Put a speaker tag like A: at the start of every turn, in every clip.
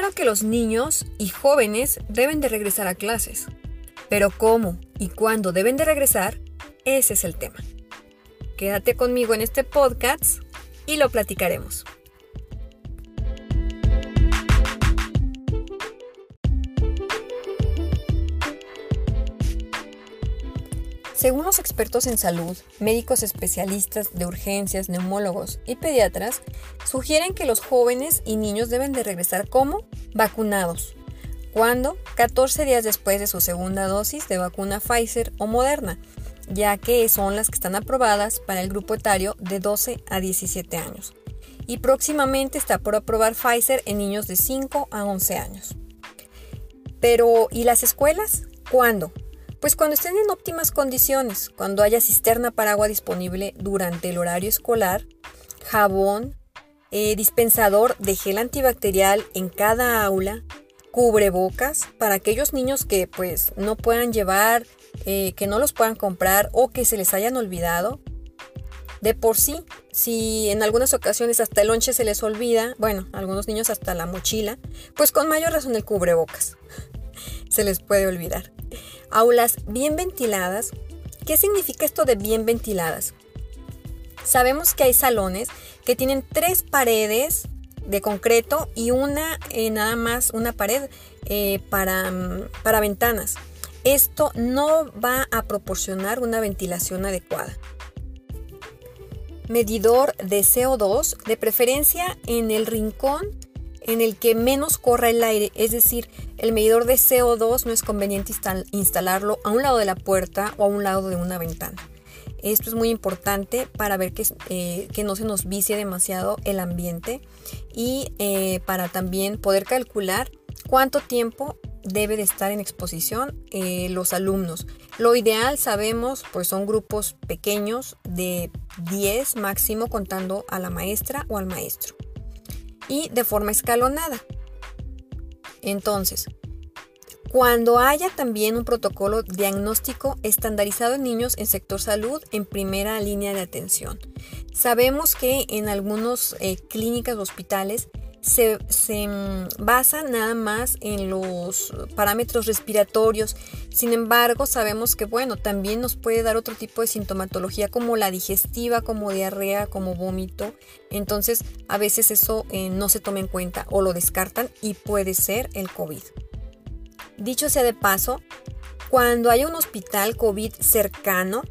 A: claro que los niños y jóvenes deben de regresar a clases, pero cómo y cuándo deben de regresar, ese es el tema. Quédate conmigo en este podcast y lo platicaremos. Según los expertos en salud, médicos especialistas de urgencias, neumólogos y pediatras, sugieren que los jóvenes y niños deben de regresar como vacunados. ¿Cuándo? 14 días después de su segunda dosis de vacuna Pfizer o Moderna, ya que son las que están aprobadas para el grupo etario de 12 a 17 años. Y próximamente está por aprobar Pfizer en niños de 5 a 11 años. Pero, ¿y las escuelas? ¿Cuándo? Pues cuando estén en óptimas condiciones, cuando haya cisterna para agua disponible durante el horario escolar, jabón, eh, dispensador de gel antibacterial en cada aula, cubrebocas para aquellos niños que pues no puedan llevar, eh, que no los puedan comprar o que se les hayan olvidado. De por sí, si en algunas ocasiones hasta el lonche se les olvida, bueno, algunos niños hasta la mochila, pues con mayor razón el cubrebocas se les puede olvidar. Aulas bien ventiladas. ¿Qué significa esto de bien ventiladas? Sabemos que hay salones que tienen tres paredes de concreto y una eh, nada más una pared eh, para, mm, para ventanas. Esto no va a proporcionar una ventilación adecuada. Medidor de CO2, de preferencia en el rincón en el que menos corra el aire, es decir, el medidor de CO2 no es conveniente instalarlo a un lado de la puerta o a un lado de una ventana. Esto es muy importante para ver que, eh, no se nos vicie demasiado el ambiente y eh, para también poder calcular cuánto tiempo debe de estar en exposición eh, los alumnos. Lo ideal, sabemos, pues son grupos pequeños de 10 máximo contando a la maestra o al maestro y de forma escalonada. Entonces, cuando haya también un protocolo diagnóstico estandarizado en niños en sector salud en primera línea de atención. Sabemos que en algunas eh, clínicas o hospitales se, mm, basa nada más en los parámetros respiratorios. Sin embargo, sabemos que bueno, también nos puede dar otro tipo de sintomatología como la digestiva, como diarrea, como vómito. Entonces, a veces eso eh, no se toma en cuenta o lo descartan y puede ser el COVID. Dicho sea de paso, cuando haya un hospital COVID cercano,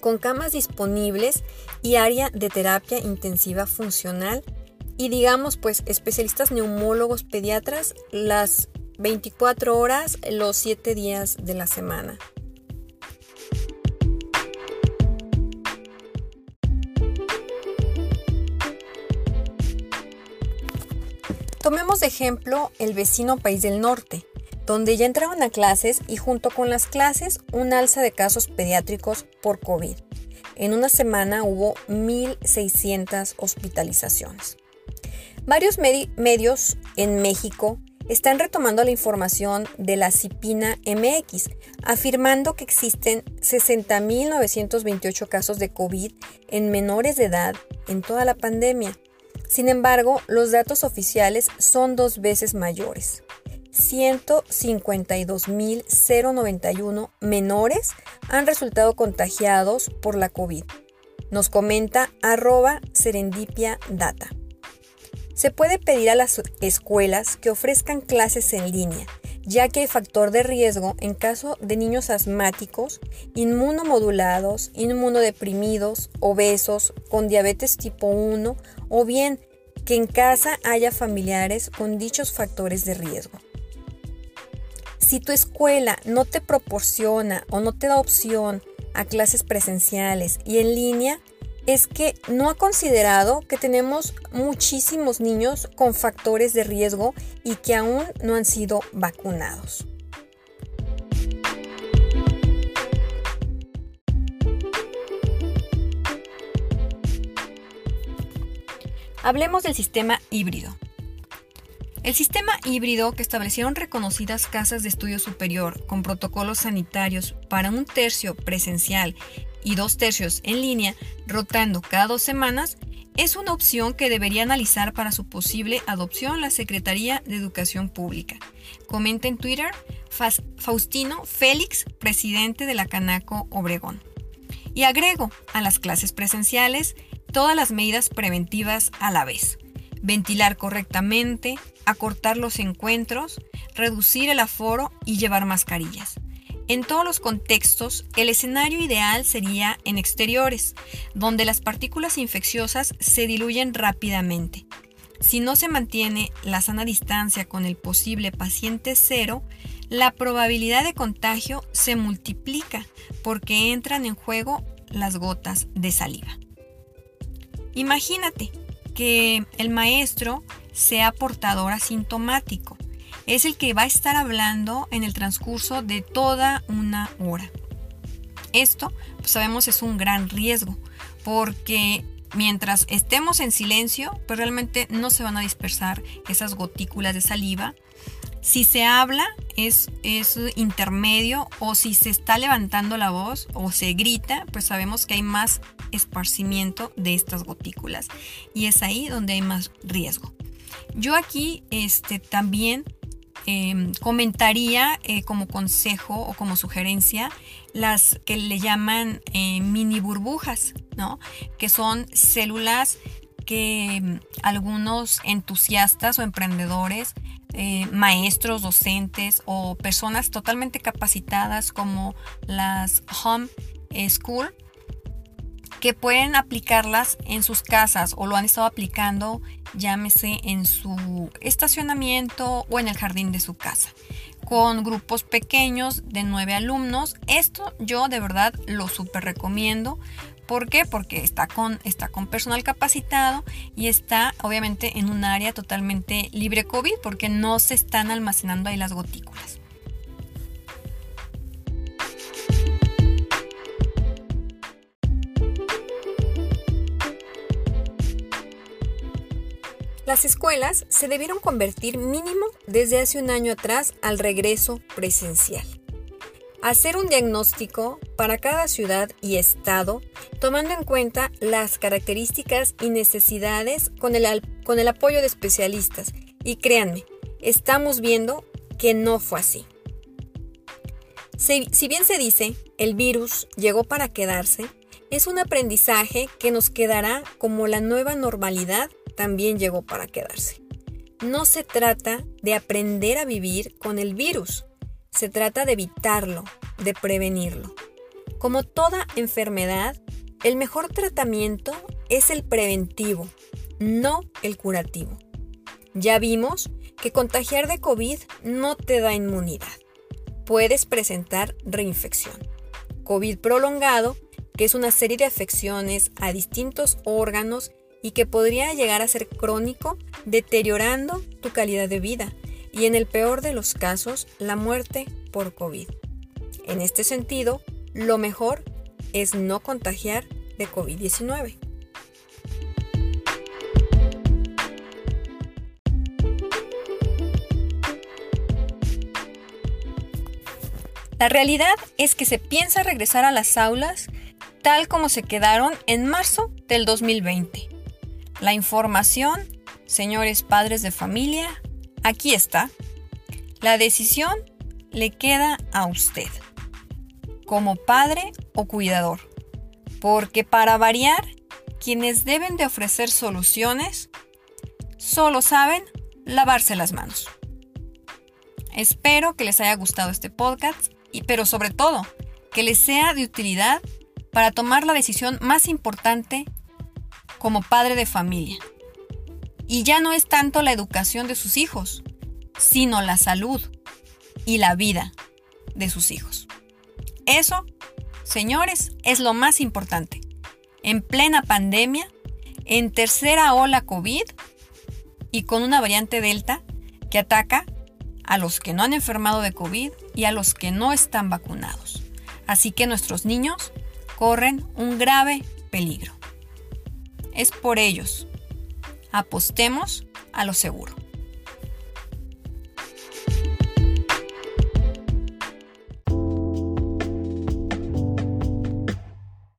A: con camas disponibles y área de terapia intensiva funcional, y digamos pues especialistas neumólogos pediatras las 24 horas los 7 días de la semana. Tomemos de ejemplo el vecino país del norte, donde ya entraron a clases y junto con las clases un alza de casos pediátricos por COVID. En una semana hubo 1.600 hospitalizaciones. Varios medios en México están retomando la información de la CIPINA MX, afirmando que existen 60.928 casos de COVID en menores de edad en toda la pandemia. Sin embargo, los datos oficiales son dos veces mayores. 152.091 menores han resultado contagiados por la COVID. Nos comenta arroba serendipia data. Se puede pedir a las escuelas que ofrezcan clases en línea, ya que hay factor de riesgo en caso de niños asmáticos, inmunomodulados, inmunodeprimidos, obesos, con diabetes tipo 1 o bien que en casa haya familiares con dichos factores de riesgo. Si tu escuela no te proporciona o no te da opción a clases presenciales y en línea, es que no ha considerado que tenemos muchísimos niños con factores de riesgo y que aún no han sido vacunados. Hablemos del sistema híbrido. El sistema híbrido que establecieron reconocidas casas de estudio superior con protocolos sanitarios para un tercio presencial y dos tercios en línea, rotando cada dos semanas, es una opción que debería analizar para su posible adopción la Secretaría de Educación Pública. Comenta en Twitter Faustino Félix, presidente de la Canaco Obregón. Y agrego a las clases presenciales todas las medidas preventivas a la vez. Ventilar correctamente, acortar los encuentros, reducir el aforo y llevar mascarillas. En todos los contextos, el escenario ideal sería en exteriores, donde las partículas infecciosas se diluyen rápidamente. Si no se mantiene la sana distancia con el posible paciente cero, la probabilidad de contagio se multiplica porque entran en juego las gotas de saliva. Imagínate que el maestro sea portador asintomático es el que va a estar hablando en el transcurso de toda una hora. Esto, pues sabemos, es un gran riesgo, porque mientras estemos en silencio, pues realmente no se van a dispersar esas gotículas de saliva. Si se habla, es, es intermedio, o si se está levantando la voz o se grita, pues sabemos que hay más esparcimiento de estas gotículas. Y es ahí donde hay más riesgo. Yo aquí este, también Em, comentaría eh, como consejo o como sugerencia las que le llaman eh, mini burbujas, ¿no? Que son células que em, algunos entusiastas o emprendedores, eh, maestros, docentes o personas totalmente capacitadas como las Home School, que pueden aplicarlas en sus casas o lo han estado aplicando, llámese en su estacionamiento o en el jardín de su casa, con grupos pequeños de nueve alumnos. Esto yo de verdad lo súper recomiendo. ¿Por qué? Porque está con, está con personal capacitado y está obviamente en un área totalmente libre COVID porque no se están almacenando ahí las gotículas. Las escuelas se debieron convertir mínimo desde hace un año atrás al regreso presencial. Hacer un diagnóstico para cada ciudad y estado, tomando en cuenta las características y necesidades con el, con el apoyo de especialistas. Y créanme, estamos viendo que no fue así. Si, si bien se dice, el virus llegó para quedarse, es un aprendizaje que nos quedará como la nueva normalidad también llegó para quedarse. No se trata de aprender a vivir con el virus, se trata de evitarlo, de prevenirlo. Como toda enfermedad, el mejor tratamiento es el preventivo, no el curativo. Ya vimos que contagiar de COVID no te da inmunidad. Puedes presentar reinfección. COVID prolongado, que es una serie de afecciones a distintos órganos y que podría llegar a ser crónico, deteriorando tu calidad de vida y en el peor de los casos, la muerte por COVID. En este sentido, lo mejor es no contagiar de COVID-19. La realidad es que se piensa regresar a las aulas tal como se quedaron en marzo del 2020 la información, señores padres de familia, aquí está. La decisión le queda a usted, como padre o cuidador, porque para variar, quienes deben de ofrecer soluciones solo saben lavarse las manos. Espero que les haya gustado este podcast, y, pero sobre todo, que les sea de utilidad para tomar la decisión más importante como padre de familia. Y ya no es tanto la educación de sus hijos, sino la salud y la vida de sus hijos. Eso, señores, es lo más importante. En plena pandemia, en tercera ola COVID y con una variante Delta que ataca a los que no han enfermado de COVID y a los que no están vacunados. Así que nuestros niños corren un grave peligro es por ellos. Apostemos a lo seguro.